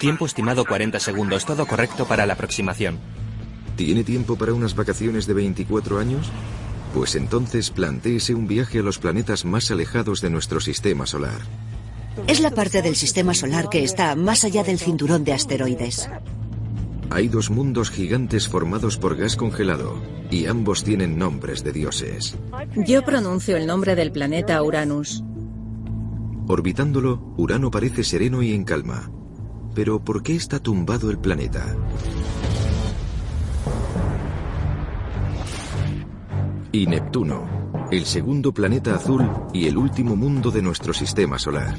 Tiempo estimado 40 segundos, todo correcto para la aproximación. ¿Tiene tiempo para unas vacaciones de 24 años? Pues entonces plantéese un viaje a los planetas más alejados de nuestro sistema solar. Es la parte del sistema solar que está más allá del cinturón de asteroides. Hay dos mundos gigantes formados por gas congelado, y ambos tienen nombres de dioses. Yo pronuncio el nombre del planeta Uranus. Orbitándolo, Urano parece sereno y en calma. Pero ¿por qué está tumbado el planeta? Y Neptuno, el segundo planeta azul y el último mundo de nuestro sistema solar.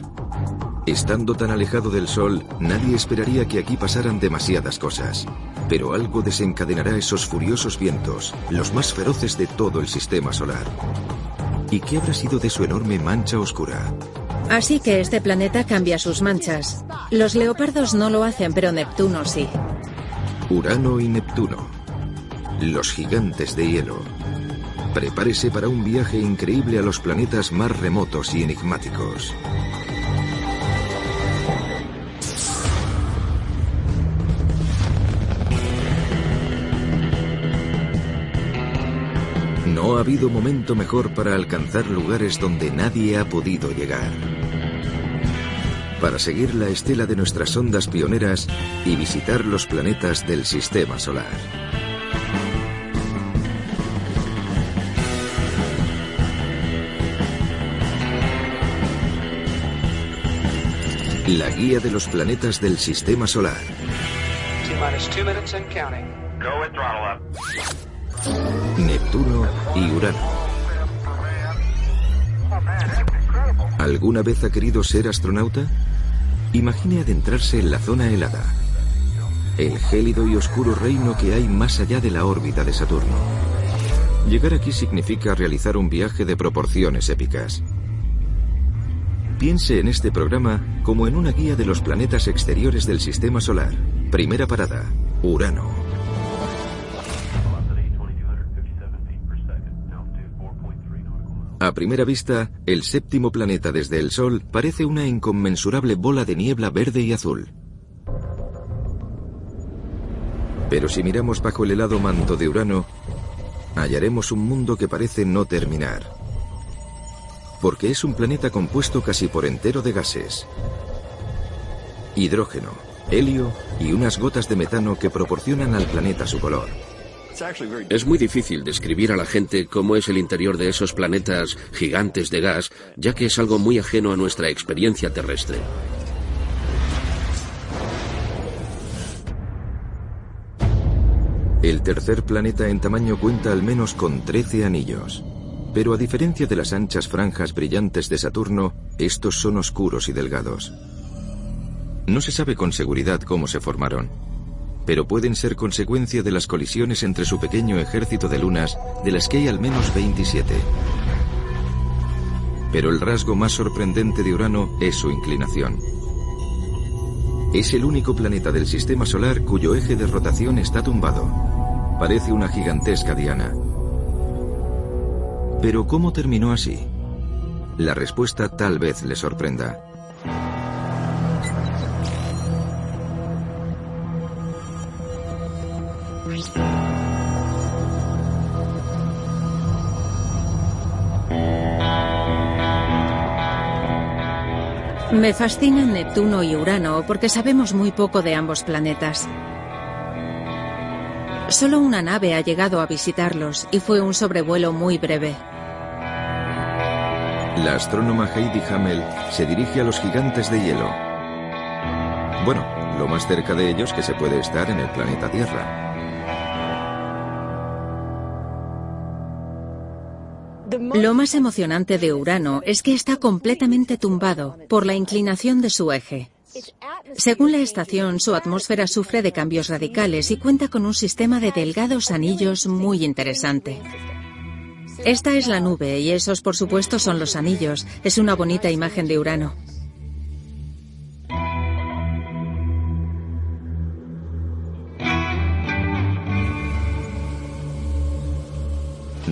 Estando tan alejado del Sol, nadie esperaría que aquí pasaran demasiadas cosas. Pero algo desencadenará esos furiosos vientos, los más feroces de todo el sistema solar. ¿Y qué habrá sido de su enorme mancha oscura? Así que este planeta cambia sus manchas. Los leopardos no lo hacen, pero Neptuno sí. Urano y Neptuno. Los gigantes de hielo. Prepárese para un viaje increíble a los planetas más remotos y enigmáticos. No ha habido momento mejor para alcanzar lugares donde nadie ha podido llegar. Para seguir la estela de nuestras ondas pioneras y visitar los planetas del Sistema Solar. La guía de los planetas del Sistema Solar. Neptuno y Urano. ¿Alguna vez ha querido ser astronauta? Imagine adentrarse en la zona helada. El gélido y oscuro reino que hay más allá de la órbita de Saturno. Llegar aquí significa realizar un viaje de proporciones épicas. Piense en este programa como en una guía de los planetas exteriores del Sistema Solar. Primera parada, Urano. A primera vista, el séptimo planeta desde el Sol parece una inconmensurable bola de niebla verde y azul. Pero si miramos bajo el helado manto de Urano, hallaremos un mundo que parece no terminar. Porque es un planeta compuesto casi por entero de gases. Hidrógeno, helio y unas gotas de metano que proporcionan al planeta su color. Es muy difícil describir a la gente cómo es el interior de esos planetas gigantes de gas, ya que es algo muy ajeno a nuestra experiencia terrestre. El tercer planeta en tamaño cuenta al menos con 13 anillos. Pero a diferencia de las anchas franjas brillantes de Saturno, estos son oscuros y delgados. No se sabe con seguridad cómo se formaron, pero pueden ser consecuencia de las colisiones entre su pequeño ejército de lunas, de las que hay al menos 27. Pero el rasgo más sorprendente de Urano es su inclinación. Es el único planeta del sistema solar cuyo eje de rotación está tumbado. Parece una gigantesca diana. Pero ¿cómo terminó así? La respuesta tal vez le sorprenda. Me fascinan Neptuno y Urano porque sabemos muy poco de ambos planetas. Solo una nave ha llegado a visitarlos y fue un sobrevuelo muy breve. La astrónoma Heidi Hamel se dirige a los gigantes de hielo. Bueno, lo más cerca de ellos que se puede estar en el planeta Tierra. Lo más emocionante de Urano es que está completamente tumbado por la inclinación de su eje. Según la estación, su atmósfera sufre de cambios radicales y cuenta con un sistema de delgados anillos muy interesante. Esta es la nube y esos por supuesto son los anillos. Es una bonita imagen de Urano.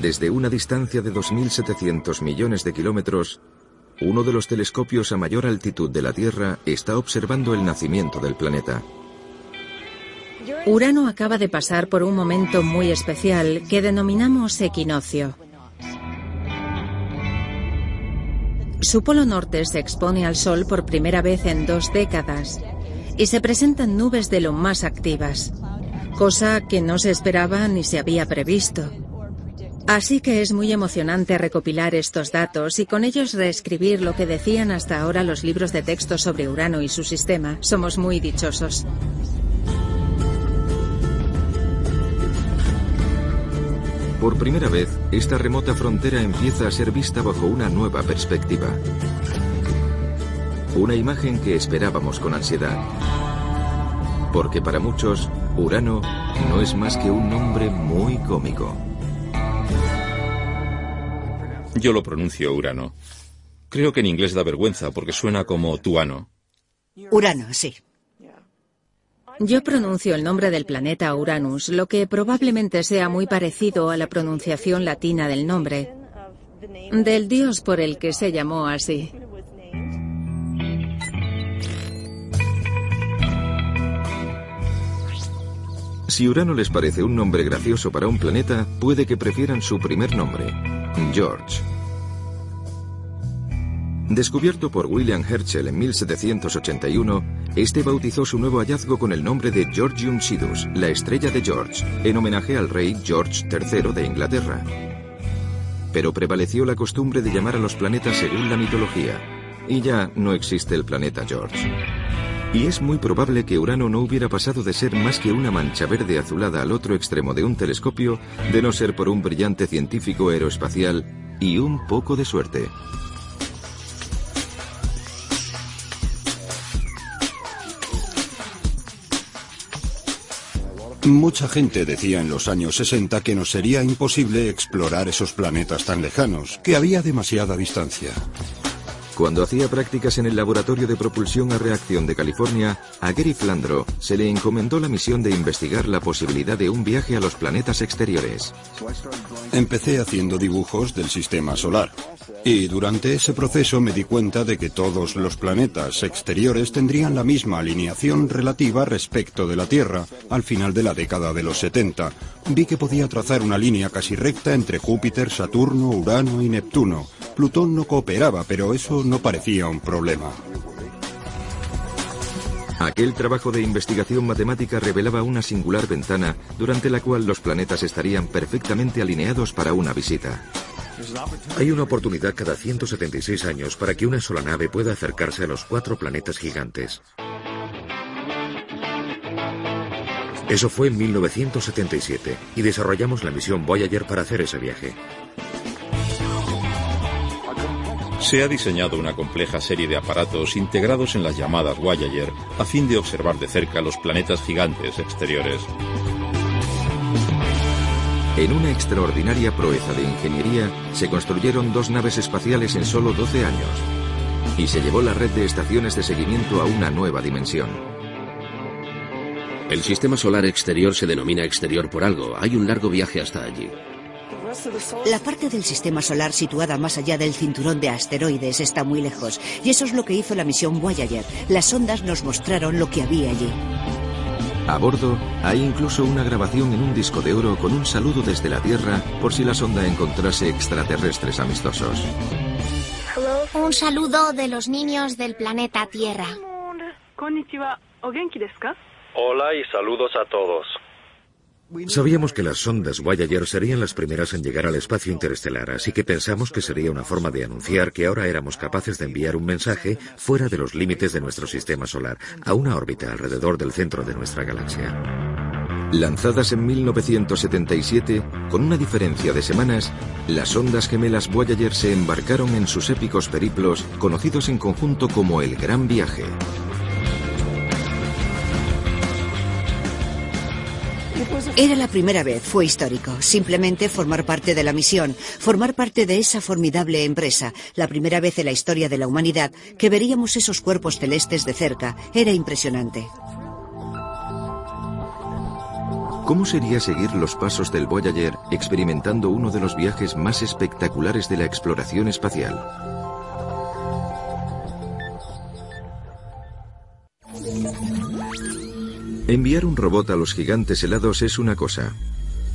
Desde una distancia de 2.700 millones de kilómetros, uno de los telescopios a mayor altitud de la Tierra está observando el nacimiento del planeta. Urano acaba de pasar por un momento muy especial que denominamos equinoccio. Su polo norte se expone al Sol por primera vez en dos décadas y se presentan nubes de lo más activas, cosa que no se esperaba ni se había previsto. Así que es muy emocionante recopilar estos datos y con ellos reescribir lo que decían hasta ahora los libros de texto sobre Urano y su sistema. Somos muy dichosos. Por primera vez, esta remota frontera empieza a ser vista bajo una nueva perspectiva. Una imagen que esperábamos con ansiedad. Porque para muchos, Urano no es más que un nombre muy cómico. Yo lo pronuncio Urano. Creo que en inglés da vergüenza porque suena como tuano. Urano, sí. Yo pronuncio el nombre del planeta Uranus, lo que probablemente sea muy parecido a la pronunciación latina del nombre, del dios por el que se llamó así. Si Urano les parece un nombre gracioso para un planeta, puede que prefieran su primer nombre, George. Descubierto por William Herschel en 1781, este bautizó su nuevo hallazgo con el nombre de Georgium Sidus, la estrella de George, en homenaje al rey George III de Inglaterra. Pero prevaleció la costumbre de llamar a los planetas según la mitología, y ya no existe el planeta George. Y es muy probable que Urano no hubiera pasado de ser más que una mancha verde azulada al otro extremo de un telescopio, de no ser por un brillante científico aeroespacial y un poco de suerte. Mucha gente decía en los años 60 que nos sería imposible explorar esos planetas tan lejanos, que había demasiada distancia. Cuando hacía prácticas en el Laboratorio de Propulsión a Reacción de California, a Gary Flandro se le encomendó la misión de investigar la posibilidad de un viaje a los planetas exteriores. Empecé haciendo dibujos del sistema solar. Y durante ese proceso me di cuenta de que todos los planetas exteriores tendrían la misma alineación relativa respecto de la Tierra al final de la década de los 70. Vi que podía trazar una línea casi recta entre Júpiter, Saturno, Urano y Neptuno. Plutón no cooperaba, pero eso no parecía un problema. Aquel trabajo de investigación matemática revelaba una singular ventana durante la cual los planetas estarían perfectamente alineados para una visita. Hay una oportunidad cada 176 años para que una sola nave pueda acercarse a los cuatro planetas gigantes. Eso fue en 1977 y desarrollamos la misión Voyager para hacer ese viaje. Se ha diseñado una compleja serie de aparatos integrados en las llamadas Voyager a fin de observar de cerca los planetas gigantes exteriores. En una extraordinaria proeza de ingeniería, se construyeron dos naves espaciales en solo 12 años. Y se llevó la red de estaciones de seguimiento a una nueva dimensión. El sistema solar exterior se denomina exterior por algo. Hay un largo viaje hasta allí. La parte del sistema solar situada más allá del cinturón de asteroides está muy lejos, y eso es lo que hizo la misión Voyager. Las sondas nos mostraron lo que había allí. A bordo hay incluso una grabación en un disco de oro con un saludo desde la Tierra por si la sonda encontrase extraterrestres amistosos. Un saludo de los niños del planeta Tierra. Hola y saludos a todos. Sabíamos que las sondas Voyager serían las primeras en llegar al espacio interestelar, así que pensamos que sería una forma de anunciar que ahora éramos capaces de enviar un mensaje fuera de los límites de nuestro sistema solar, a una órbita alrededor del centro de nuestra galaxia. Lanzadas en 1977, con una diferencia de semanas, las ondas gemelas Voyager se embarcaron en sus épicos periplos, conocidos en conjunto como el Gran Viaje. Era la primera vez, fue histórico. Simplemente formar parte de la misión, formar parte de esa formidable empresa. La primera vez en la historia de la humanidad que veríamos esos cuerpos celestes de cerca. Era impresionante. ¿Cómo sería seguir los pasos del Voyager experimentando uno de los viajes más espectaculares de la exploración espacial? Enviar un robot a los gigantes helados es una cosa,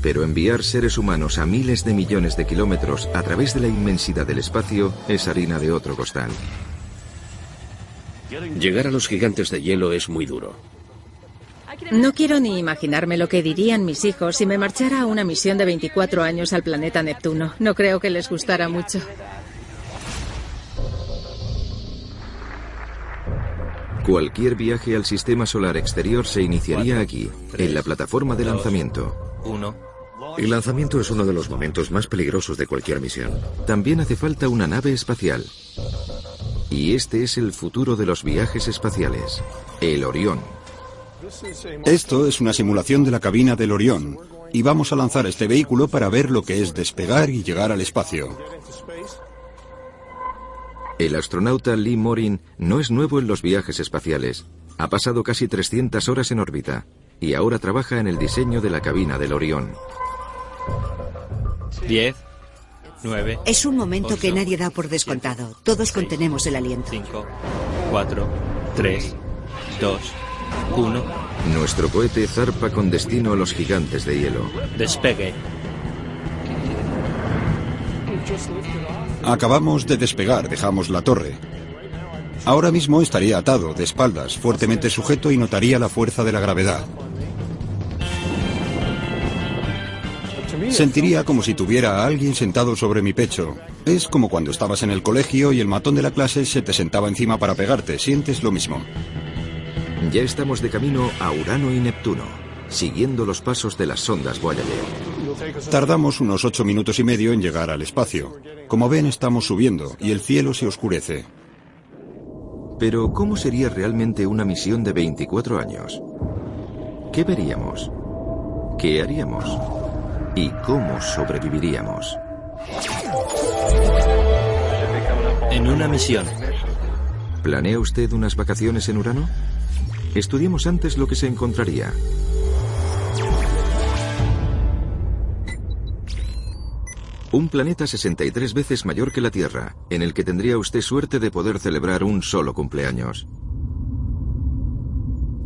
pero enviar seres humanos a miles de millones de kilómetros a través de la inmensidad del espacio es harina de otro costal. Llegar a los gigantes de hielo es muy duro. No quiero ni imaginarme lo que dirían mis hijos si me marchara a una misión de 24 años al planeta Neptuno. No creo que les gustara mucho. Cualquier viaje al sistema solar exterior se iniciaría aquí, en la plataforma de lanzamiento. El lanzamiento es uno de los momentos más peligrosos de cualquier misión. También hace falta una nave espacial. Y este es el futuro de los viajes espaciales, el Orión. Esto es una simulación de la cabina del Orión, y vamos a lanzar este vehículo para ver lo que es despegar y llegar al espacio. El astronauta Lee Morin no es nuevo en los viajes espaciales. Ha pasado casi 300 horas en órbita y ahora trabaja en el diseño de la cabina del Orión. 10, 9. Es un momento que nadie da por descontado. Todos contenemos el aliento. 5, 4, 3, 2, 1. Nuestro cohete zarpa con destino a los gigantes de hielo. Despegue. Acabamos de despegar, dejamos la torre. Ahora mismo estaría atado, de espaldas, fuertemente sujeto y notaría la fuerza de la gravedad. Sentiría como si tuviera a alguien sentado sobre mi pecho. Es como cuando estabas en el colegio y el matón de la clase se te sentaba encima para pegarte. Sientes lo mismo. Ya estamos de camino a Urano y Neptuno, siguiendo los pasos de las sondas Voyager. Tardamos unos ocho minutos y medio en llegar al espacio. Como ven, estamos subiendo y el cielo se oscurece. Pero, ¿cómo sería realmente una misión de 24 años? ¿Qué veríamos? ¿Qué haríamos? ¿Y cómo sobreviviríamos? En una misión. ¿Planea usted unas vacaciones en Urano? Estudiemos antes lo que se encontraría. Un planeta 63 veces mayor que la Tierra, en el que tendría usted suerte de poder celebrar un solo cumpleaños.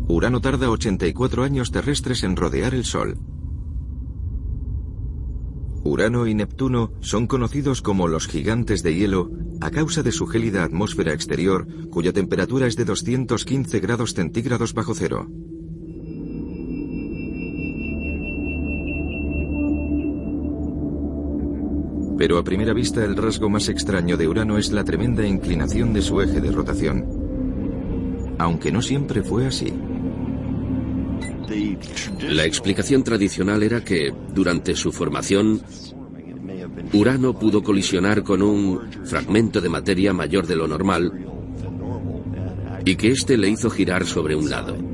Urano tarda 84 años terrestres en rodear el Sol. Urano y Neptuno son conocidos como los gigantes de hielo a causa de su gélida atmósfera exterior, cuya temperatura es de 215 grados centígrados bajo cero. Pero a primera vista el rasgo más extraño de Urano es la tremenda inclinación de su eje de rotación. Aunque no siempre fue así. La explicación tradicional era que, durante su formación, Urano pudo colisionar con un fragmento de materia mayor de lo normal y que éste le hizo girar sobre un lado.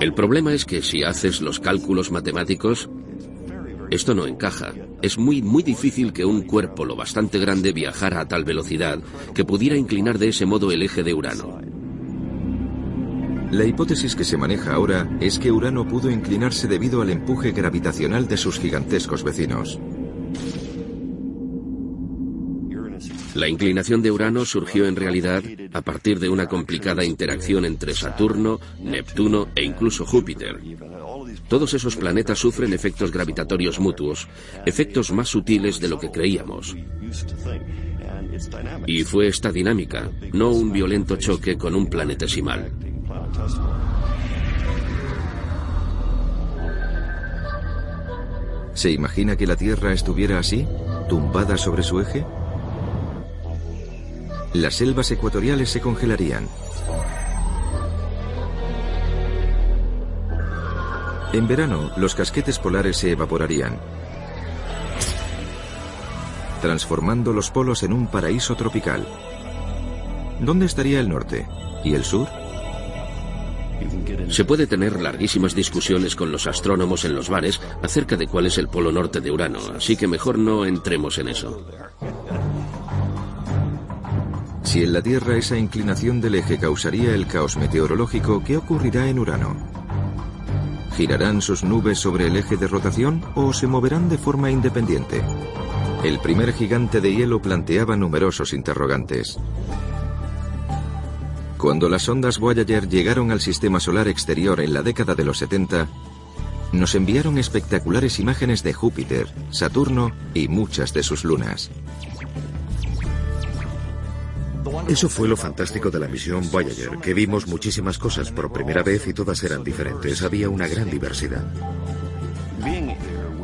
El problema es que si haces los cálculos matemáticos, esto no encaja. Es muy, muy difícil que un cuerpo lo bastante grande viajara a tal velocidad que pudiera inclinar de ese modo el eje de Urano. La hipótesis que se maneja ahora es que Urano pudo inclinarse debido al empuje gravitacional de sus gigantescos vecinos. La inclinación de Urano surgió en realidad a partir de una complicada interacción entre Saturno, Neptuno e incluso Júpiter. Todos esos planetas sufren efectos gravitatorios mutuos, efectos más sutiles de lo que creíamos. Y fue esta dinámica, no un violento choque con un planetesimal. ¿Se imagina que la Tierra estuviera así, tumbada sobre su eje? Las selvas ecuatoriales se congelarían. En verano, los casquetes polares se evaporarían, transformando los polos en un paraíso tropical. ¿Dónde estaría el norte? ¿Y el sur? Se puede tener larguísimas discusiones con los astrónomos en los bares acerca de cuál es el polo norte de Urano, así que mejor no entremos en eso. Si en la Tierra esa inclinación del eje causaría el caos meteorológico, ¿qué ocurrirá en Urano? ¿Girarán sus nubes sobre el eje de rotación o se moverán de forma independiente? El primer gigante de hielo planteaba numerosos interrogantes. Cuando las ondas Voyager llegaron al sistema solar exterior en la década de los 70, nos enviaron espectaculares imágenes de Júpiter, Saturno y muchas de sus lunas. Eso fue lo fantástico de la misión Voyager, que vimos muchísimas cosas por primera vez y todas eran diferentes. Había una gran diversidad.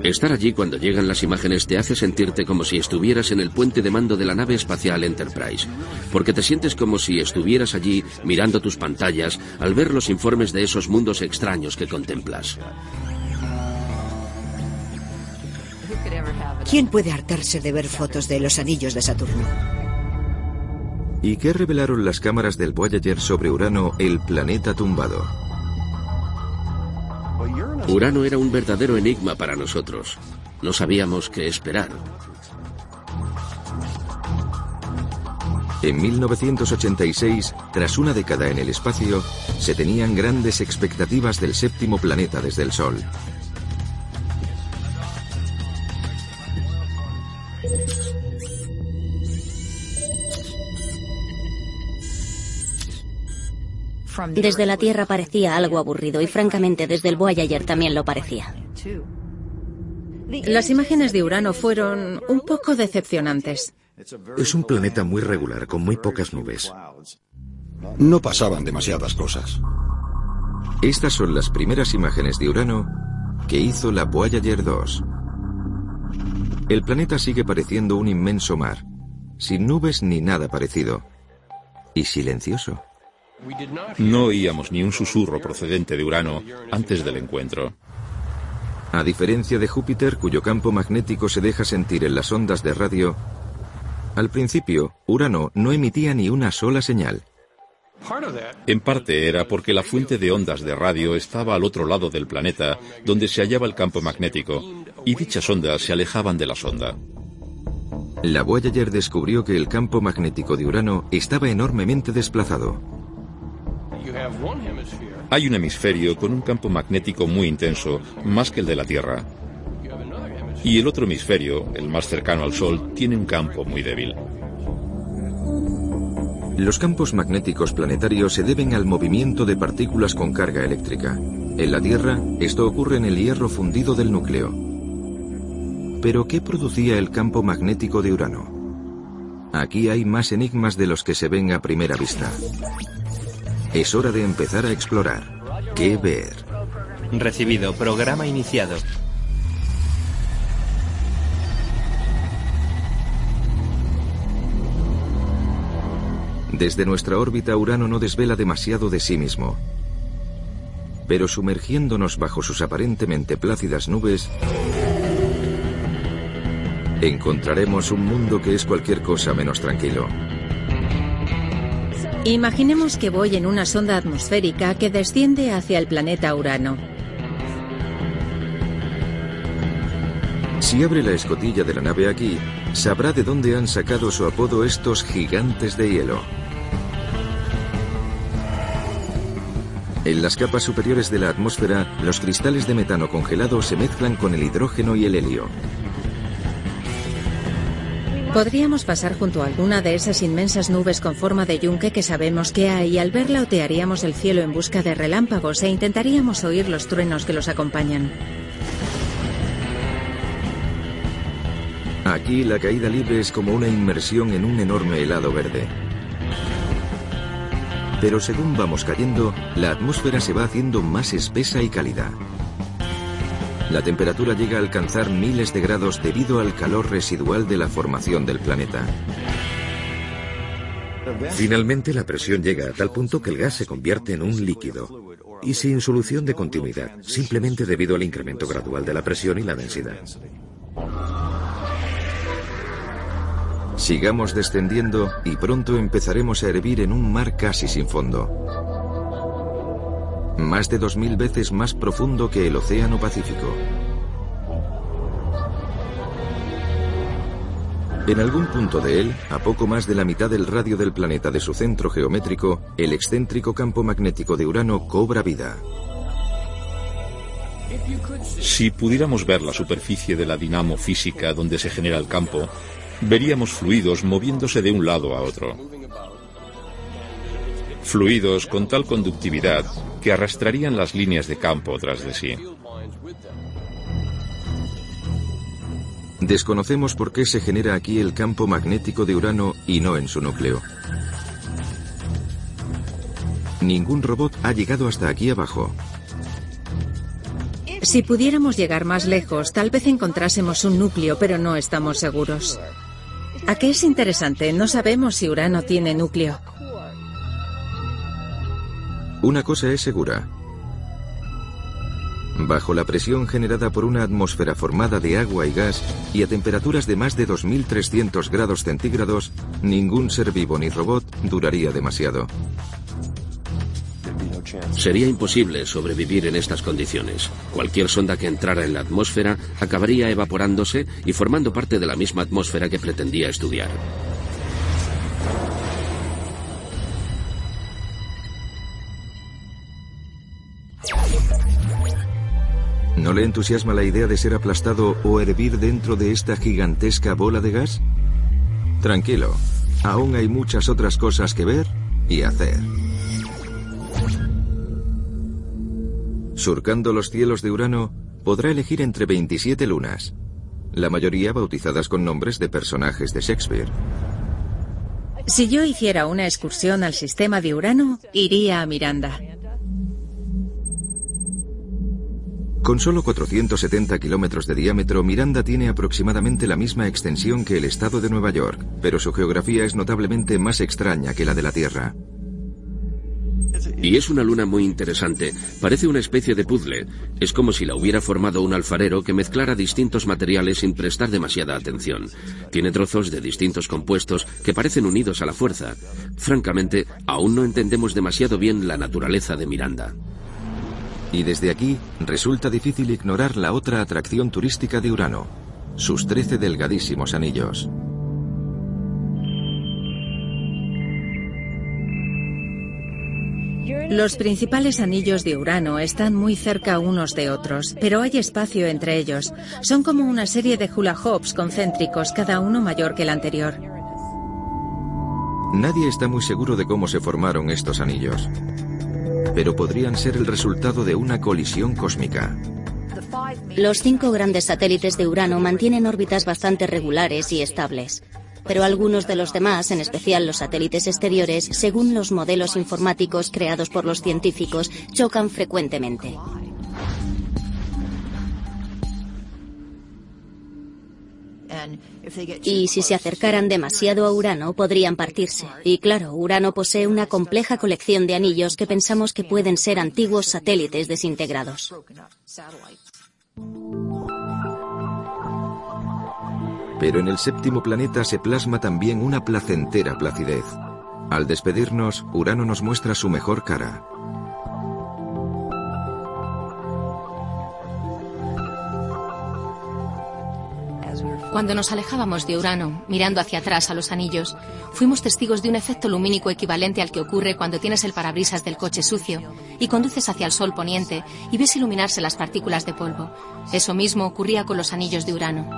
Estar allí cuando llegan las imágenes te hace sentirte como si estuvieras en el puente de mando de la nave espacial Enterprise, porque te sientes como si estuvieras allí mirando tus pantallas al ver los informes de esos mundos extraños que contemplas. ¿Quién puede hartarse de ver fotos de los anillos de Saturno? ¿Y qué revelaron las cámaras del Voyager sobre Urano, el planeta tumbado? Urano era un verdadero enigma para nosotros. No sabíamos qué esperar. En 1986, tras una década en el espacio, se tenían grandes expectativas del séptimo planeta desde el Sol. Desde la Tierra parecía algo aburrido y francamente desde el Voyager también lo parecía. Las imágenes de Urano fueron un poco decepcionantes. Es un planeta muy regular, con muy pocas nubes. No pasaban demasiadas cosas. Estas son las primeras imágenes de Urano que hizo la Voyager 2. El planeta sigue pareciendo un inmenso mar, sin nubes ni nada parecido, y silencioso. No oíamos ni un susurro procedente de Urano antes del encuentro. A diferencia de Júpiter, cuyo campo magnético se deja sentir en las ondas de radio, al principio, Urano no emitía ni una sola señal. En parte era porque la fuente de ondas de radio estaba al otro lado del planeta, donde se hallaba el campo magnético, y dichas ondas se alejaban de la sonda. La Voyager descubrió que el campo magnético de Urano estaba enormemente desplazado. Hay un hemisferio con un campo magnético muy intenso, más que el de la Tierra. Y el otro hemisferio, el más cercano al Sol, tiene un campo muy débil. Los campos magnéticos planetarios se deben al movimiento de partículas con carga eléctrica. En la Tierra, esto ocurre en el hierro fundido del núcleo. Pero, ¿qué producía el campo magnético de Urano? Aquí hay más enigmas de los que se ven a primera vista. Es hora de empezar a explorar. ¿Qué ver? Recibido. Programa iniciado. Desde nuestra órbita Urano no desvela demasiado de sí mismo. Pero sumergiéndonos bajo sus aparentemente plácidas nubes, encontraremos un mundo que es cualquier cosa menos tranquilo. Imaginemos que voy en una sonda atmosférica que desciende hacia el planeta Urano. Si abre la escotilla de la nave aquí, sabrá de dónde han sacado su apodo estos gigantes de hielo. En las capas superiores de la atmósfera, los cristales de metano congelado se mezclan con el hidrógeno y el helio. Podríamos pasar junto a alguna de esas inmensas nubes con forma de yunque que sabemos que hay y al verla otearíamos el cielo en busca de relámpagos e intentaríamos oír los truenos que los acompañan. Aquí la caída libre es como una inmersión en un enorme helado verde. Pero según vamos cayendo, la atmósfera se va haciendo más espesa y cálida. La temperatura llega a alcanzar miles de grados debido al calor residual de la formación del planeta. Finalmente la presión llega a tal punto que el gas se convierte en un líquido y sin solución de continuidad, simplemente debido al incremento gradual de la presión y la densidad. Sigamos descendiendo y pronto empezaremos a hervir en un mar casi sin fondo más de 2.000 veces más profundo que el Océano Pacífico. En algún punto de él, a poco más de la mitad del radio del planeta de su centro geométrico, el excéntrico campo magnético de Urano cobra vida. Si pudiéramos ver la superficie de la dinamo física donde se genera el campo, veríamos fluidos moviéndose de un lado a otro. Fluidos con tal conductividad que arrastrarían las líneas de campo tras de sí. Desconocemos por qué se genera aquí el campo magnético de Urano y no en su núcleo. Ningún robot ha llegado hasta aquí abajo. Si pudiéramos llegar más lejos, tal vez encontrásemos un núcleo, pero no estamos seguros. ¿A qué es interesante? No sabemos si Urano tiene núcleo. Una cosa es segura. Bajo la presión generada por una atmósfera formada de agua y gas y a temperaturas de más de 2300 grados centígrados, ningún ser vivo ni robot duraría demasiado. Sería imposible sobrevivir en estas condiciones. Cualquier sonda que entrara en la atmósfera acabaría evaporándose y formando parte de la misma atmósfera que pretendía estudiar. ¿No le entusiasma la idea de ser aplastado o hervir dentro de esta gigantesca bola de gas? Tranquilo, aún hay muchas otras cosas que ver y hacer. Surcando los cielos de Urano, podrá elegir entre 27 lunas, la mayoría bautizadas con nombres de personajes de Shakespeare. Si yo hiciera una excursión al sistema de Urano, iría a Miranda. Con solo 470 kilómetros de diámetro, Miranda tiene aproximadamente la misma extensión que el estado de Nueva York, pero su geografía es notablemente más extraña que la de la Tierra. Y es una luna muy interesante. Parece una especie de puzzle. Es como si la hubiera formado un alfarero que mezclara distintos materiales sin prestar demasiada atención. Tiene trozos de distintos compuestos que parecen unidos a la fuerza. Francamente, aún no entendemos demasiado bien la naturaleza de Miranda. Y desde aquí resulta difícil ignorar la otra atracción turística de Urano, sus 13 delgadísimos anillos. Los principales anillos de Urano están muy cerca unos de otros, pero hay espacio entre ellos. Son como una serie de hula hoops concéntricos, cada uno mayor que el anterior. Nadie está muy seguro de cómo se formaron estos anillos, pero podrían ser el resultado de una colisión cósmica. Los cinco grandes satélites de Urano mantienen órbitas bastante regulares y estables pero algunos de los demás, en especial los satélites exteriores, según los modelos informáticos creados por los científicos, chocan frecuentemente. Y si se acercaran demasiado a Urano, podrían partirse. Y claro, Urano posee una compleja colección de anillos que pensamos que pueden ser antiguos satélites desintegrados. Pero en el séptimo planeta se plasma también una placentera placidez. Al despedirnos, Urano nos muestra su mejor cara. Cuando nos alejábamos de Urano, mirando hacia atrás a los anillos, fuimos testigos de un efecto lumínico equivalente al que ocurre cuando tienes el parabrisas del coche sucio y conduces hacia el sol poniente y ves iluminarse las partículas de polvo. Eso mismo ocurría con los anillos de Urano.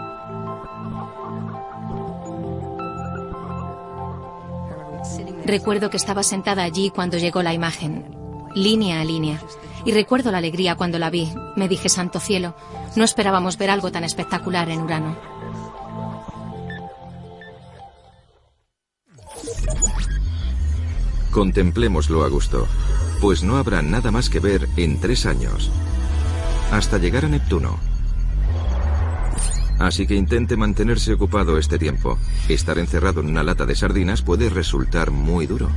Recuerdo que estaba sentada allí cuando llegó la imagen, línea a línea, y recuerdo la alegría cuando la vi. Me dije, santo cielo, no esperábamos ver algo tan espectacular en Urano. Contemplémoslo a gusto, pues no habrá nada más que ver en tres años, hasta llegar a Neptuno. Así que intente mantenerse ocupado este tiempo. Estar encerrado en una lata de sardinas puede resultar muy duro.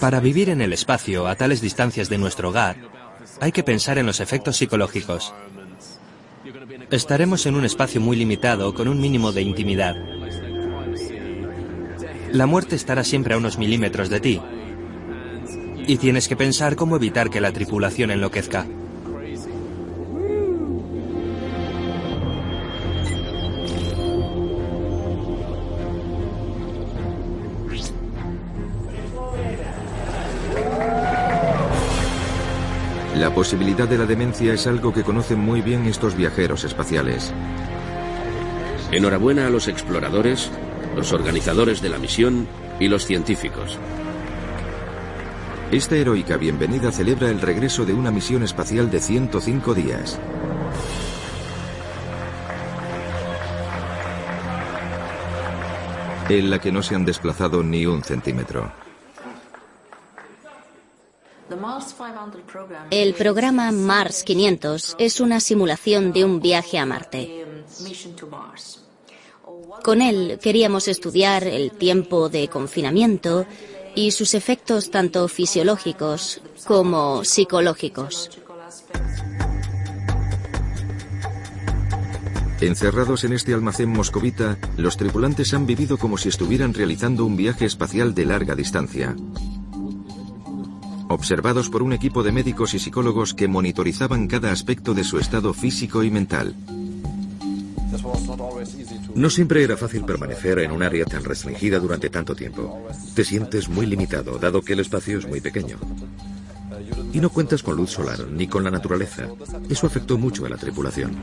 Para vivir en el espacio a tales distancias de nuestro hogar, hay que pensar en los efectos psicológicos. Estaremos en un espacio muy limitado con un mínimo de intimidad. La muerte estará siempre a unos milímetros de ti, y tienes que pensar cómo evitar que la tripulación enloquezca. La posibilidad de la demencia es algo que conocen muy bien estos viajeros espaciales. Enhorabuena a los exploradores, los organizadores de la misión y los científicos. Esta heroica bienvenida celebra el regreso de una misión espacial de 105 días. En la que no se han desplazado ni un centímetro. El programa Mars 500 es una simulación de un viaje a Marte. Con él queríamos estudiar el tiempo de confinamiento y sus efectos tanto fisiológicos como psicológicos. Encerrados en este almacén moscovita, los tripulantes han vivido como si estuvieran realizando un viaje espacial de larga distancia. Observados por un equipo de médicos y psicólogos que monitorizaban cada aspecto de su estado físico y mental. No siempre era fácil permanecer en un área tan restringida durante tanto tiempo. Te sientes muy limitado, dado que el espacio es muy pequeño. Y no cuentas con luz solar ni con la naturaleza. Eso afectó mucho a la tripulación.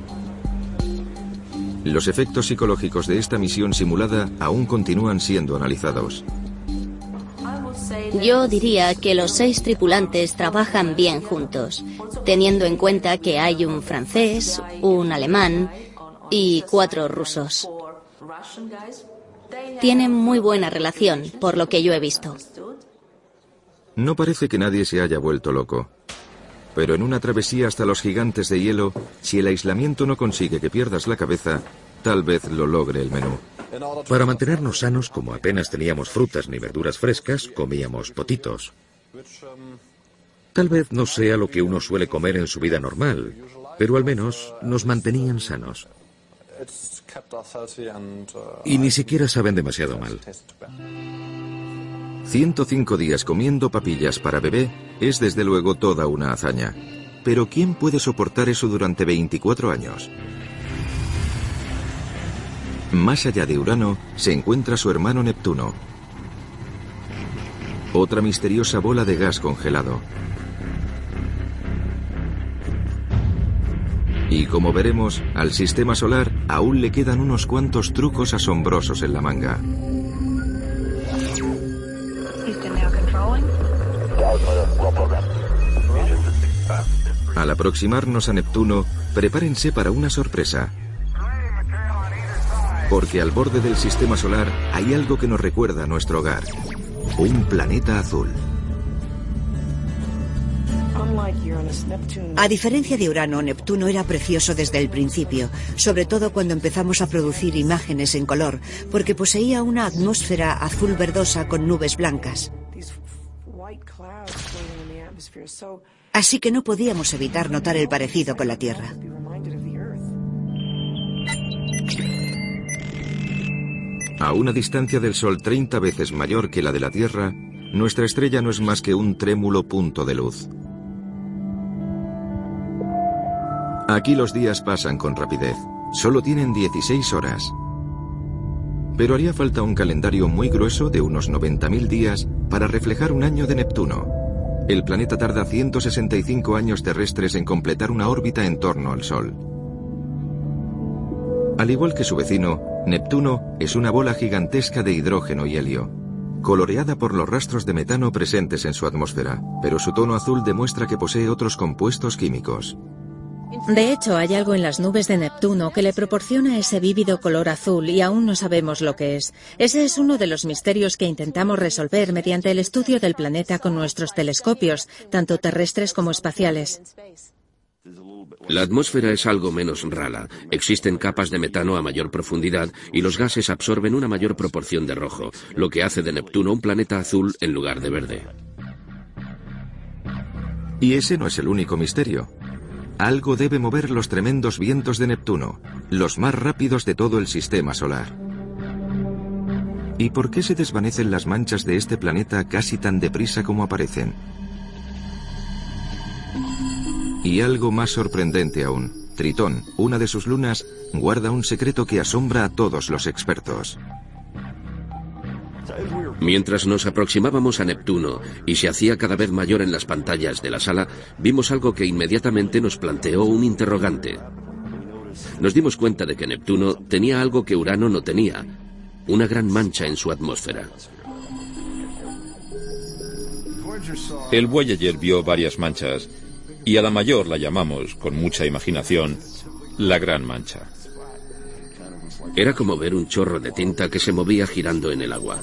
Los efectos psicológicos de esta misión simulada aún continúan siendo analizados. Yo diría que los seis tripulantes trabajan bien juntos, teniendo en cuenta que hay un francés, un alemán y cuatro rusos. Tienen muy buena relación, por lo que yo he visto. No parece que nadie se haya vuelto loco. Pero en una travesía hasta los gigantes de hielo, si el aislamiento no consigue que pierdas la cabeza, tal vez lo logre el menú. Para mantenernos sanos, como apenas teníamos frutas ni verduras frescas, comíamos potitos. Tal vez no sea lo que uno suele comer en su vida normal, pero al menos nos mantenían sanos. Y ni siquiera saben demasiado mal. 105 días comiendo papillas para bebé es desde luego toda una hazaña. Pero ¿quién puede soportar eso durante 24 años? Más allá de Urano se encuentra su hermano Neptuno. Otra misteriosa bola de gas congelado. Y como veremos, al sistema solar aún le quedan unos cuantos trucos asombrosos en la manga. Al aproximarnos a Neptuno, prepárense para una sorpresa. Porque al borde del sistema solar hay algo que nos recuerda a nuestro hogar. Un planeta azul. A diferencia de Urano, Neptuno era precioso desde el principio, sobre todo cuando empezamos a producir imágenes en color, porque poseía una atmósfera azul verdosa con nubes blancas. Así que no podíamos evitar notar el parecido con la Tierra. A una distancia del Sol 30 veces mayor que la de la Tierra, nuestra estrella no es más que un trémulo punto de luz. Aquí los días pasan con rapidez. Solo tienen 16 horas. Pero haría falta un calendario muy grueso de unos 90.000 días para reflejar un año de Neptuno. El planeta tarda 165 años terrestres en completar una órbita en torno al Sol. Al igual que su vecino, Neptuno es una bola gigantesca de hidrógeno y helio, coloreada por los rastros de metano presentes en su atmósfera, pero su tono azul demuestra que posee otros compuestos químicos. De hecho, hay algo en las nubes de Neptuno que le proporciona ese vívido color azul y aún no sabemos lo que es. Ese es uno de los misterios que intentamos resolver mediante el estudio del planeta con nuestros telescopios, tanto terrestres como espaciales. La atmósfera es algo menos rala. Existen capas de metano a mayor profundidad y los gases absorben una mayor proporción de rojo, lo que hace de Neptuno un planeta azul en lugar de verde. Y ese no es el único misterio. Algo debe mover los tremendos vientos de Neptuno, los más rápidos de todo el sistema solar. ¿Y por qué se desvanecen las manchas de este planeta casi tan deprisa como aparecen? Y algo más sorprendente aún, Tritón, una de sus lunas, guarda un secreto que asombra a todos los expertos. Mientras nos aproximábamos a Neptuno y se hacía cada vez mayor en las pantallas de la sala, vimos algo que inmediatamente nos planteó un interrogante. Nos dimos cuenta de que Neptuno tenía algo que Urano no tenía, una gran mancha en su atmósfera. El Voyager vio varias manchas y a la mayor la llamamos, con mucha imaginación, la Gran Mancha. Era como ver un chorro de tinta que se movía girando en el agua.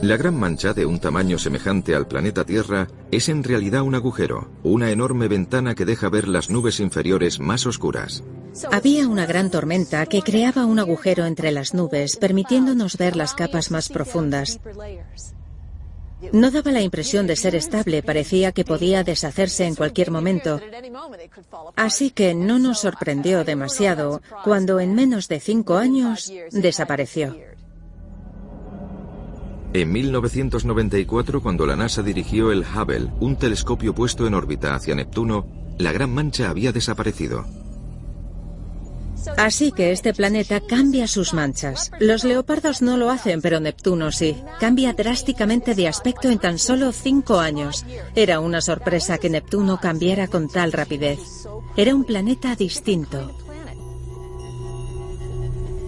La gran mancha, de un tamaño semejante al planeta Tierra, es en realidad un agujero, una enorme ventana que deja ver las nubes inferiores más oscuras. Había una gran tormenta que creaba un agujero entre las nubes, permitiéndonos ver las capas más profundas. No daba la impresión de ser estable, parecía que podía deshacerse en cualquier momento. Así que no nos sorprendió demasiado cuando en menos de cinco años desapareció. En 1994, cuando la NASA dirigió el Hubble, un telescopio puesto en órbita hacia Neptuno, la gran mancha había desaparecido. Así que este planeta cambia sus manchas. Los leopardos no lo hacen, pero Neptuno sí. Cambia drásticamente de aspecto en tan solo cinco años. Era una sorpresa que Neptuno cambiara con tal rapidez. Era un planeta distinto.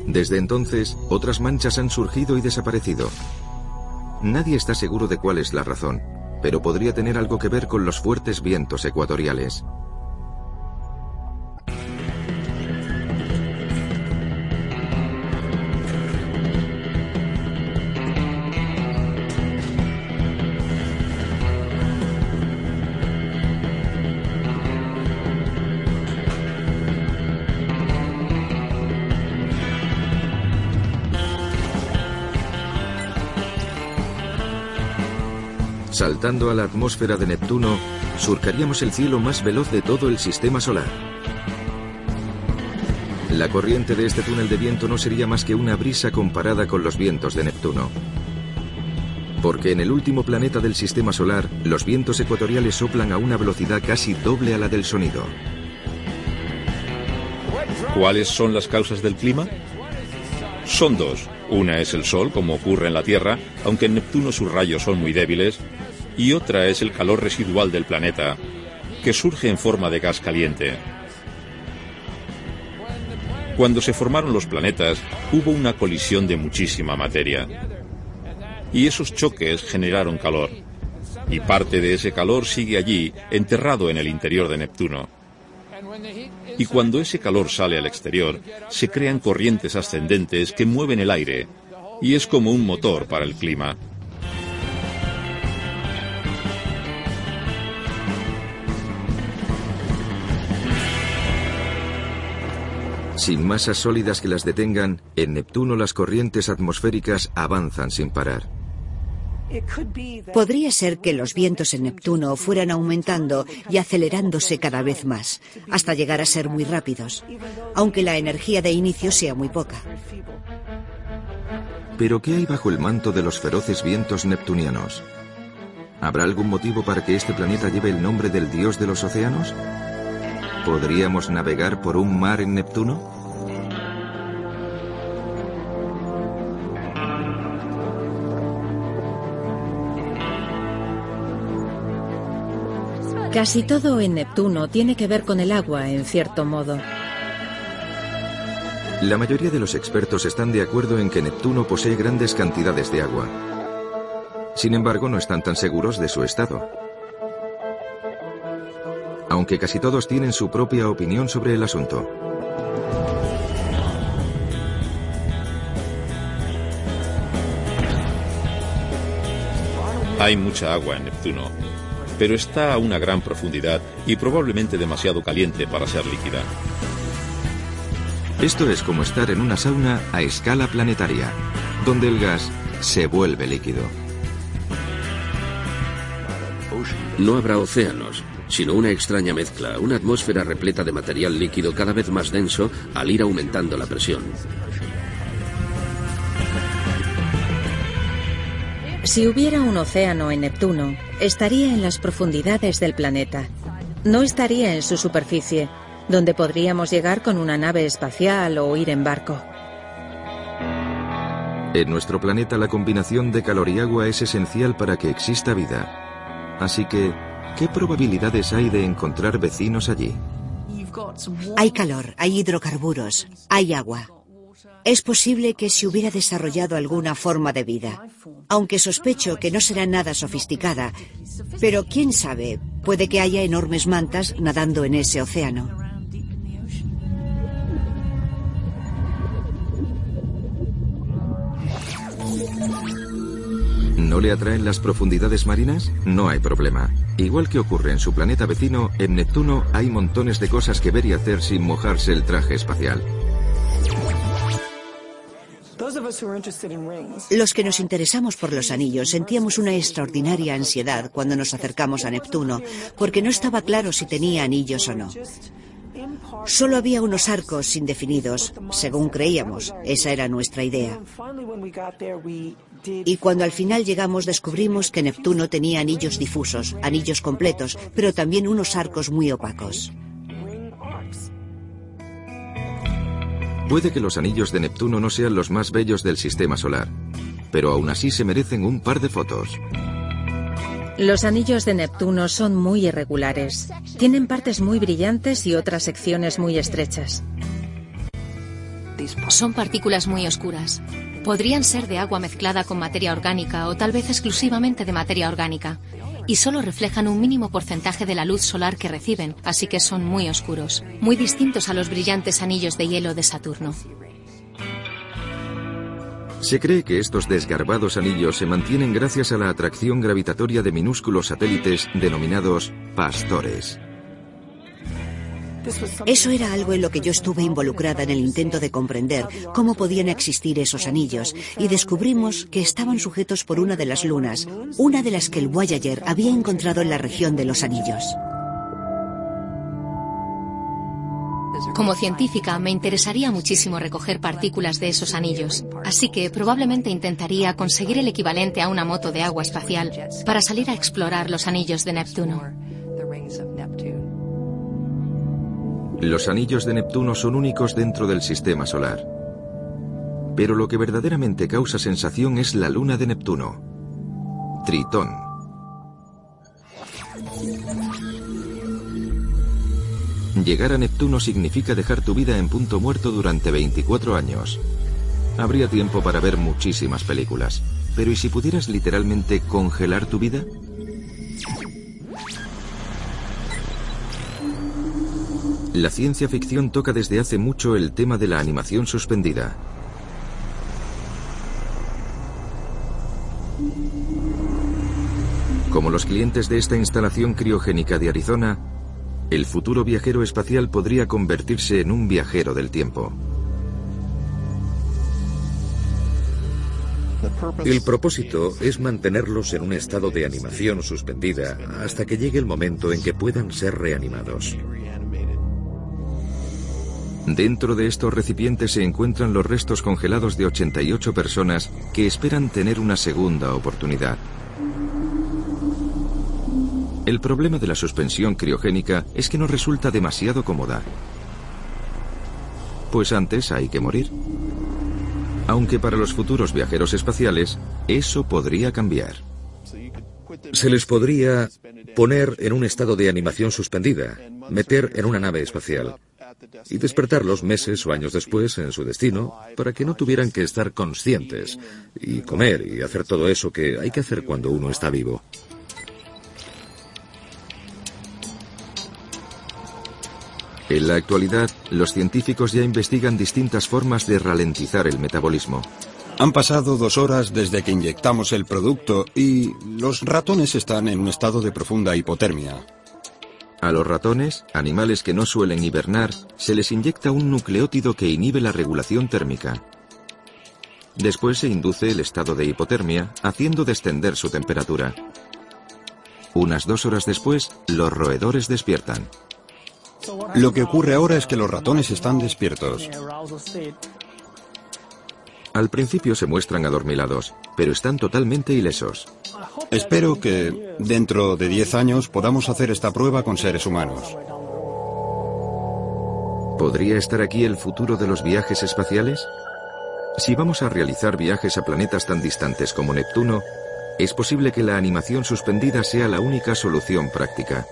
Desde entonces, otras manchas han surgido y desaparecido. Nadie está seguro de cuál es la razón, pero podría tener algo que ver con los fuertes vientos ecuatoriales. Saltando a la atmósfera de Neptuno, surcaríamos el cielo más veloz de todo el sistema solar. La corriente de este túnel de viento no sería más que una brisa comparada con los vientos de Neptuno. Porque en el último planeta del sistema solar, los vientos ecuatoriales soplan a una velocidad casi doble a la del sonido. ¿Cuáles son las causas del clima? Son dos. Una es el Sol, como ocurre en la Tierra, aunque en Neptuno sus rayos son muy débiles, y otra es el calor residual del planeta, que surge en forma de gas caliente. Cuando se formaron los planetas, hubo una colisión de muchísima materia. Y esos choques generaron calor. Y parte de ese calor sigue allí, enterrado en el interior de Neptuno. Y cuando ese calor sale al exterior, se crean corrientes ascendentes que mueven el aire, y es como un motor para el clima. Sin masas sólidas que las detengan, en Neptuno las corrientes atmosféricas avanzan sin parar. Podría ser que los vientos en Neptuno fueran aumentando y acelerándose cada vez más, hasta llegar a ser muy rápidos, aunque la energía de inicio sea muy poca. Pero ¿qué hay bajo el manto de los feroces vientos neptunianos? ¿Habrá algún motivo para que este planeta lleve el nombre del dios de los océanos? ¿Podríamos navegar por un mar en Neptuno? Casi todo en Neptuno tiene que ver con el agua, en cierto modo. La mayoría de los expertos están de acuerdo en que Neptuno posee grandes cantidades de agua. Sin embargo, no están tan seguros de su estado aunque casi todos tienen su propia opinión sobre el asunto. Hay mucha agua en Neptuno, pero está a una gran profundidad y probablemente demasiado caliente para ser líquida. Esto es como estar en una sauna a escala planetaria, donde el gas se vuelve líquido. No habrá océanos, sino una extraña mezcla, una atmósfera repleta de material líquido cada vez más denso al ir aumentando la presión. Si hubiera un océano en Neptuno, estaría en las profundidades del planeta. No estaría en su superficie, donde podríamos llegar con una nave espacial o ir en barco. En nuestro planeta la combinación de calor y agua es esencial para que exista vida. Así que, ¿qué probabilidades hay de encontrar vecinos allí? Hay calor, hay hidrocarburos, hay agua. Es posible que se hubiera desarrollado alguna forma de vida, aunque sospecho que no será nada sofisticada, pero quién sabe, puede que haya enormes mantas nadando en ese océano. ¿No le atraen las profundidades marinas? No hay problema. Igual que ocurre en su planeta vecino, en Neptuno hay montones de cosas que ver y hacer sin mojarse el traje espacial. Los que nos interesamos por los anillos sentíamos una extraordinaria ansiedad cuando nos acercamos a Neptuno, porque no estaba claro si tenía anillos o no. Solo había unos arcos indefinidos, según creíamos. Esa era nuestra idea. Y cuando al final llegamos descubrimos que Neptuno tenía anillos difusos, anillos completos, pero también unos arcos muy opacos. Puede que los anillos de Neptuno no sean los más bellos del sistema solar, pero aún así se merecen un par de fotos. Los anillos de Neptuno son muy irregulares. Tienen partes muy brillantes y otras secciones muy estrechas. Son partículas muy oscuras. Podrían ser de agua mezclada con materia orgánica o tal vez exclusivamente de materia orgánica y solo reflejan un mínimo porcentaje de la luz solar que reciben, así que son muy oscuros, muy distintos a los brillantes anillos de hielo de Saturno. Se cree que estos desgarbados anillos se mantienen gracias a la atracción gravitatoria de minúsculos satélites denominados pastores. Eso era algo en lo que yo estuve involucrada en el intento de comprender cómo podían existir esos anillos y descubrimos que estaban sujetos por una de las lunas, una de las que el Voyager había encontrado en la región de los anillos. Como científica me interesaría muchísimo recoger partículas de esos anillos, así que probablemente intentaría conseguir el equivalente a una moto de agua espacial para salir a explorar los anillos de Neptuno. Los anillos de Neptuno son únicos dentro del sistema solar. Pero lo que verdaderamente causa sensación es la luna de Neptuno, Tritón. Llegar a Neptuno significa dejar tu vida en punto muerto durante 24 años. Habría tiempo para ver muchísimas películas. Pero ¿y si pudieras literalmente congelar tu vida? La ciencia ficción toca desde hace mucho el tema de la animación suspendida. Como los clientes de esta instalación criogénica de Arizona, el futuro viajero espacial podría convertirse en un viajero del tiempo. El propósito es mantenerlos en un estado de animación suspendida hasta que llegue el momento en que puedan ser reanimados. Dentro de estos recipientes se encuentran los restos congelados de 88 personas que esperan tener una segunda oportunidad. El problema de la suspensión criogénica es que no resulta demasiado cómoda. Pues antes hay que morir. Aunque para los futuros viajeros espaciales, eso podría cambiar. Se les podría poner en un estado de animación suspendida, meter en una nave espacial y despertarlos meses o años después en su destino para que no tuvieran que estar conscientes y comer y hacer todo eso que hay que hacer cuando uno está vivo. En la actualidad, los científicos ya investigan distintas formas de ralentizar el metabolismo. Han pasado dos horas desde que inyectamos el producto y los ratones están en un estado de profunda hipotermia. A los ratones, animales que no suelen hibernar, se les inyecta un nucleótido que inhibe la regulación térmica. Después se induce el estado de hipotermia, haciendo descender su temperatura. Unas dos horas después, los roedores despiertan. Lo que ocurre ahora es que los ratones están despiertos. Al principio se muestran adormilados, pero están totalmente ilesos. Espero que dentro de 10 años podamos hacer esta prueba con seres humanos. ¿Podría estar aquí el futuro de los viajes espaciales? Si vamos a realizar viajes a planetas tan distantes como Neptuno, es posible que la animación suspendida sea la única solución práctica.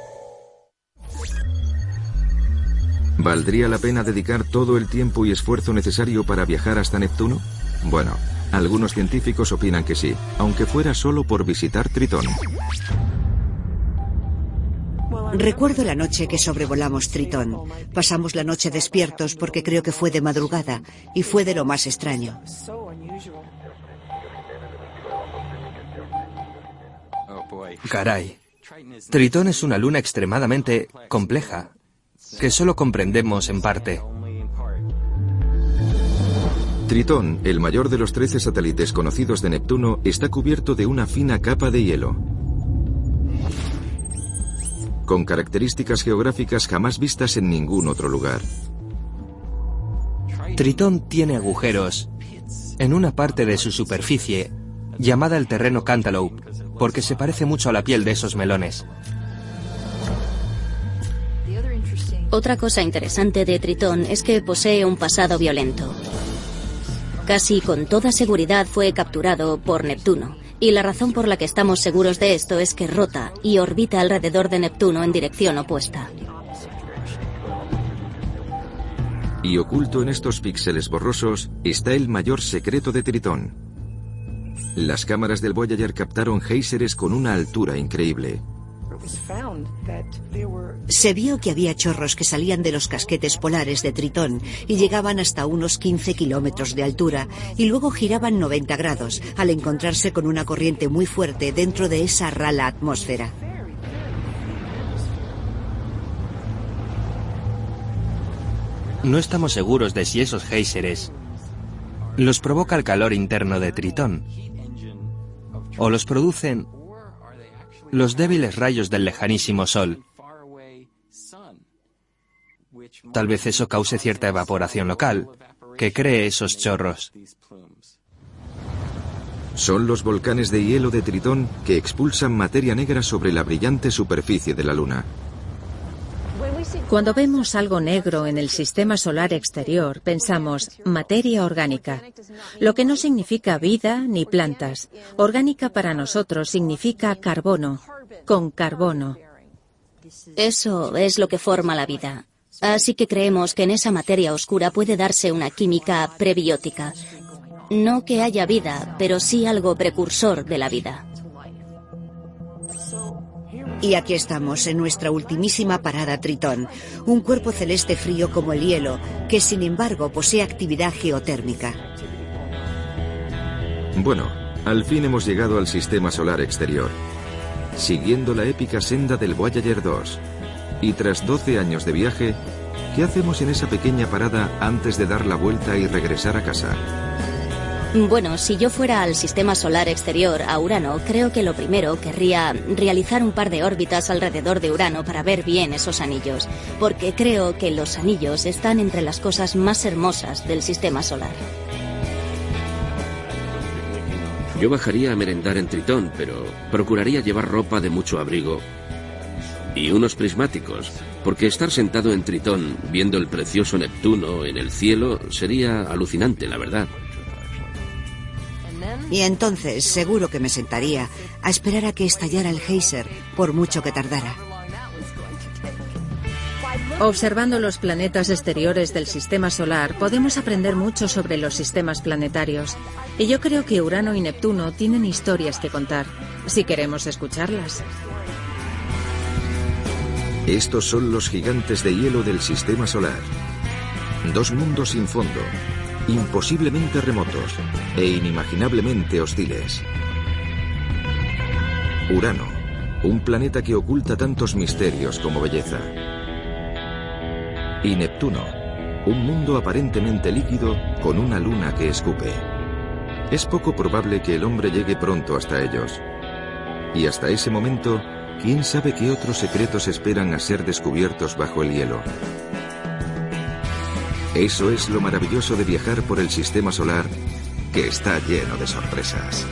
¿Valdría la pena dedicar todo el tiempo y esfuerzo necesario para viajar hasta Neptuno? Bueno, algunos científicos opinan que sí, aunque fuera solo por visitar Tritón. Recuerdo la noche que sobrevolamos Tritón. Pasamos la noche despiertos porque creo que fue de madrugada y fue de lo más extraño. Caray. Tritón es una luna extremadamente compleja, que solo comprendemos en parte. Tritón, el mayor de los 13 satélites conocidos de Neptuno, está cubierto de una fina capa de hielo. Con características geográficas jamás vistas en ningún otro lugar. Tritón tiene agujeros en una parte de su superficie llamada el terreno Cantaloupe, porque se parece mucho a la piel de esos melones. Otra cosa interesante de Tritón es que posee un pasado violento. Casi con toda seguridad fue capturado por Neptuno, y la razón por la que estamos seguros de esto es que rota y orbita alrededor de Neptuno en dirección opuesta. Y oculto en estos píxeles borrosos está el mayor secreto de Tritón. Las cámaras del Voyager captaron géiseres con una altura increíble. Se vio que había chorros que salían de los casquetes polares de Tritón y llegaban hasta unos 15 kilómetros de altura y luego giraban 90 grados al encontrarse con una corriente muy fuerte dentro de esa rala atmósfera. No estamos seguros de si esos géiseres los provoca el calor interno de Tritón o los producen los débiles rayos del lejanísimo Sol. Tal vez eso cause cierta evaporación local, que cree esos chorros. Son los volcanes de hielo de Tritón que expulsan materia negra sobre la brillante superficie de la Luna. Cuando vemos algo negro en el sistema solar exterior, pensamos materia orgánica, lo que no significa vida ni plantas. Orgánica para nosotros significa carbono, con carbono. Eso es lo que forma la vida. Así que creemos que en esa materia oscura puede darse una química prebiótica. No que haya vida, pero sí algo precursor de la vida. Y aquí estamos, en nuestra ultimísima parada Tritón, un cuerpo celeste frío como el hielo, que sin embargo posee actividad geotérmica. Bueno, al fin hemos llegado al sistema solar exterior, siguiendo la épica senda del Voyager 2. Y tras 12 años de viaje, ¿qué hacemos en esa pequeña parada antes de dar la vuelta y regresar a casa? Bueno, si yo fuera al sistema solar exterior, a Urano, creo que lo primero querría realizar un par de órbitas alrededor de Urano para ver bien esos anillos, porque creo que los anillos están entre las cosas más hermosas del sistema solar. Yo bajaría a merendar en Tritón, pero procuraría llevar ropa de mucho abrigo y unos prismáticos, porque estar sentado en Tritón viendo el precioso Neptuno en el cielo sería alucinante, la verdad. Y entonces seguro que me sentaría a esperar a que estallara el geyser, por mucho que tardara. Observando los planetas exteriores del sistema solar, podemos aprender mucho sobre los sistemas planetarios. Y yo creo que Urano y Neptuno tienen historias que contar, si queremos escucharlas. Estos son los gigantes de hielo del sistema solar. Dos mundos sin fondo, imposiblemente remotos e inimaginablemente hostiles. Urano, un planeta que oculta tantos misterios como belleza. Y Neptuno, un mundo aparentemente líquido con una luna que escupe. Es poco probable que el hombre llegue pronto hasta ellos. Y hasta ese momento, quién sabe qué otros secretos esperan a ser descubiertos bajo el hielo. Eso es lo maravilloso de viajar por el sistema solar, que está lleno de sorpresas.